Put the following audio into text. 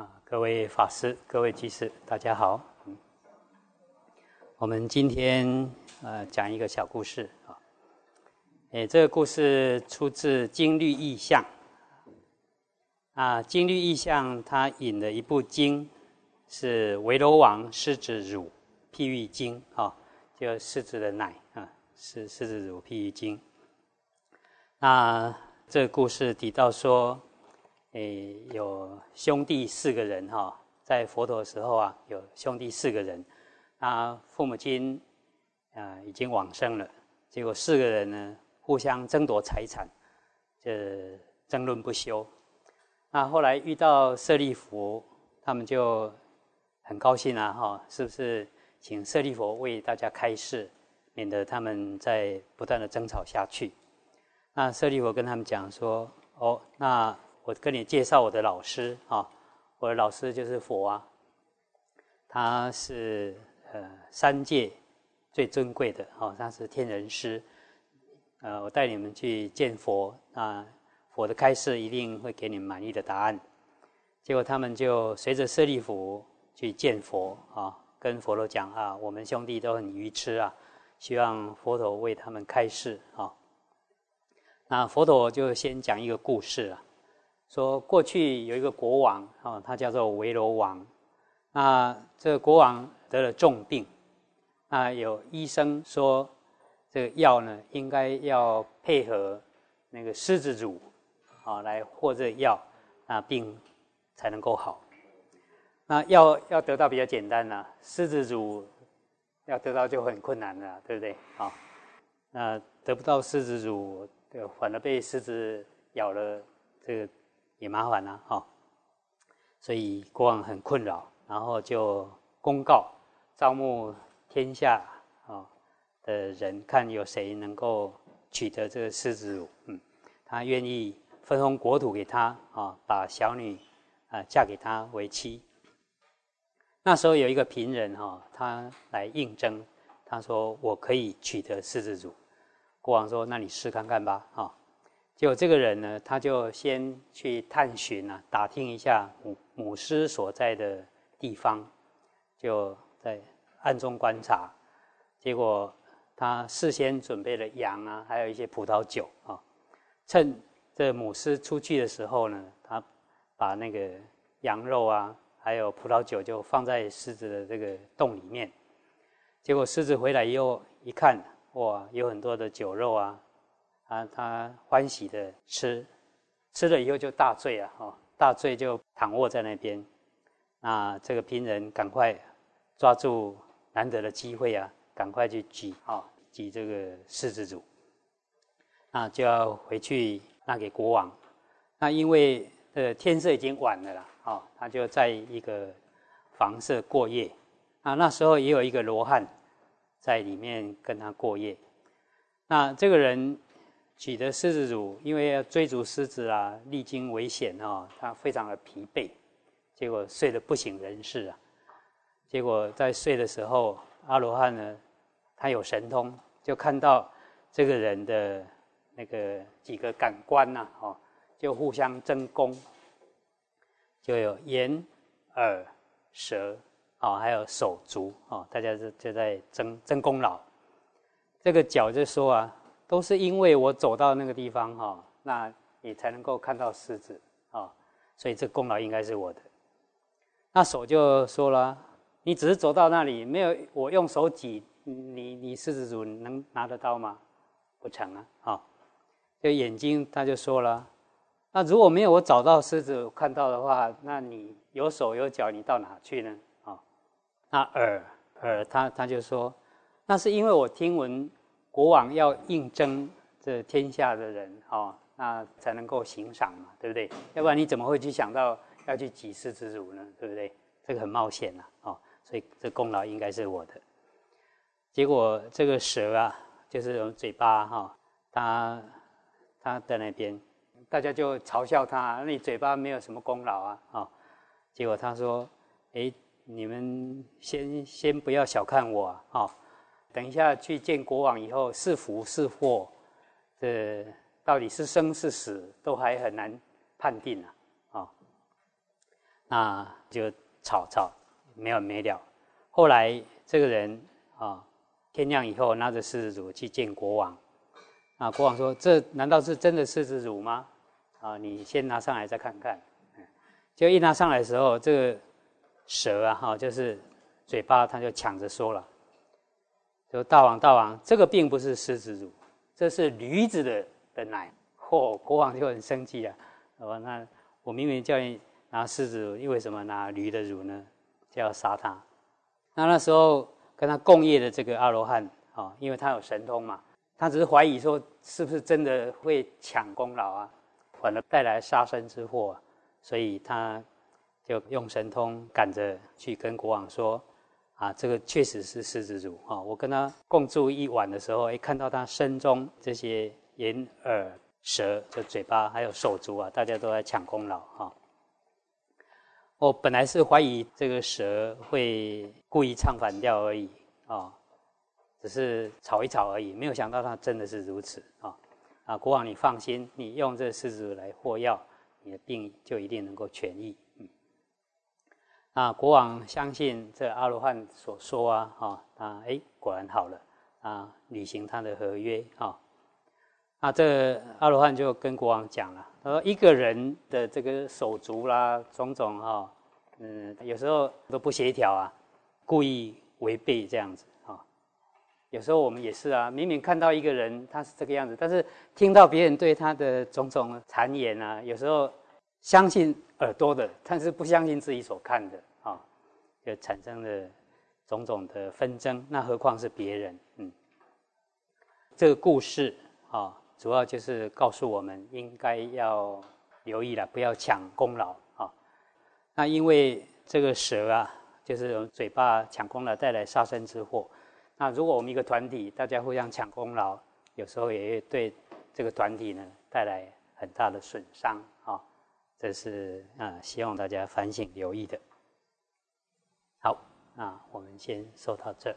啊，各位法师、各位居士，大家好。嗯，我们今天呃讲一个小故事啊。诶，这个故事出自《经律意象》啊，《经律意象》它引的一部经是《维罗王狮子乳譬喻经》啊，就狮子的奶啊，是狮子乳譬喻经。那这个故事提到说。诶，有兄弟四个人哈，在佛陀的时候啊，有兄弟四个人，他父母亲啊已经往生了，结果四个人呢互相争夺财产，这争论不休。那后来遇到舍利弗，他们就很高兴啊哈，是不是请舍利弗为大家开示，免得他们在不断的争吵下去？那舍利弗跟他们讲说，哦，那。我跟你介绍我的老师啊，我的老师就是佛啊，他是呃三界最尊贵的哦，他是天人师，呃，我带你们去见佛啊，佛的开示一定会给你们满意的答案。结果他们就随着舍利弗去见佛啊，跟佛陀讲啊，我们兄弟都很愚痴啊，希望佛陀为他们开示啊。那佛陀就先讲一个故事啊。说过去有一个国王啊，他叫做维罗王。那这个国王得了重病，那有医生说，这个药呢应该要配合那个狮子乳啊来和这药，那病才能够好。那药要得到比较简单了，狮子乳要得到就很困难了，对不对？好，那得不到狮子乳，反而被狮子咬了，这个。也麻烦了哈，所以国王很困扰，然后就公告招募天下啊的人，看有谁能够取得这个狮子乳，嗯，他愿意分封国土给他啊，把小女啊嫁给他为妻。那时候有一个贫人哈，他来应征，他说我可以取得狮子乳，国王说那你试看看吧，啊。就这个人呢，他就先去探寻啊，打听一下母母狮所在的地方，就在暗中观察。结果他事先准备了羊啊，还有一些葡萄酒啊。趁这母狮出去的时候呢，他把那个羊肉啊，还有葡萄酒就放在狮子的这个洞里面。结果狮子回来以后一看，哇，有很多的酒肉啊。啊，他欢喜的吃，吃了以后就大醉啊！哦，大醉就躺卧在那边。那这个贫人赶快抓住难得的机会啊，赶快去举啊，举这个狮子主。那就要回去拿给国王。那因为呃天色已经晚了啦，哦，他就在一个房舍过夜。啊，那时候也有一个罗汉在里面跟他过夜。那这个人。取得狮子乳，因为要追逐狮子啊，历经危险啊，他非常的疲惫，结果睡得不省人事啊。结果在睡的时候，阿罗汉呢，他有神通，就看到这个人的那个几个感官呐，哦，就互相争功，就有眼、耳、舌，哦，还有手足，哦，大家就就在争争功劳。这个脚就说啊。都是因为我走到那个地方哈，那你才能够看到狮子啊，所以这功劳应该是我的。那手就说了，你只是走到那里，没有我用手挤，你你狮子主能拿得到吗？不成啊！啊，这眼睛他就说了，那如果没有我找到狮子看到的话，那你有手有脚，你到哪去呢？啊，那耳耳他他就说，那是因为我听闻。国王要应征这天下的人，哦，那才能够行赏嘛，对不对？要不然你怎么会去想到要去几世之主呢？对不对？这个很冒险呐，哦，所以这功劳应该是我的。结果这个蛇啊，就是用嘴巴哈，它它在那边，大家就嘲笑他，那你嘴巴没有什么功劳啊，哦？结果他说：“哎，你们先先不要小看我啊。”等一下去见国王以后，是福是祸，这到底是生是死，都还很难判定啊！啊，那就吵吵没完没了。后来这个人啊，天亮以后拿着狮子乳去见国王。啊，国王说：“这难道是真的狮子乳吗？啊，你先拿上来再看看。”就一拿上来的时候，这个蛇啊，哈，就是嘴巴，他就抢着说了：“说大王，大王，这个并不是狮子乳，这是驴子的的奶。”嚯，国王就很生气啊！哦，那我明明叫你拿狮子乳，因为什么拿驴的乳呢？就要杀他。那那时候跟他共业的这个阿罗汉啊，因为他有神通嘛，他只是怀疑说是不是真的会抢功劳啊，反而带来杀身之祸。所以他就用神通赶着去跟国王说：“啊，这个确实是狮子乳啊！我跟他共住一晚的时候，哎，看到他身中这些眼、耳、舌、就嘴巴还有手足啊，大家都在抢功劳哈。我本来是怀疑这个蛇会故意唱反调而已啊，只是吵一吵而已，没有想到它真的是如此啊！啊，国王你放心，你用这狮子乳来获药。”你的病就一定能够痊愈。嗯，那国王相信这阿罗汉所说啊，哈，啊，哎，果然好了，啊，履行他的合约，哈。那这阿罗汉就跟国王讲了，他说一个人的这个手足啦，种种哈，嗯，有时候都不协调啊，故意违背这样子。有时候我们也是啊，明明看到一个人他是这个样子，但是听到别人对他的种种谗言啊，有时候相信耳朵的，但是不相信自己所看的啊，就产生了种种的纷争。那何况是别人？嗯，这个故事啊，主要就是告诉我们应该要留意了，不要抢功劳啊。那因为这个蛇啊，就是嘴巴抢功劳带来杀身之祸。那如果我们一个团体，大家互相抢功劳，有时候也会对这个团体呢带来很大的损伤啊。这是啊，希望大家反省留意的。好，啊我们先说到这。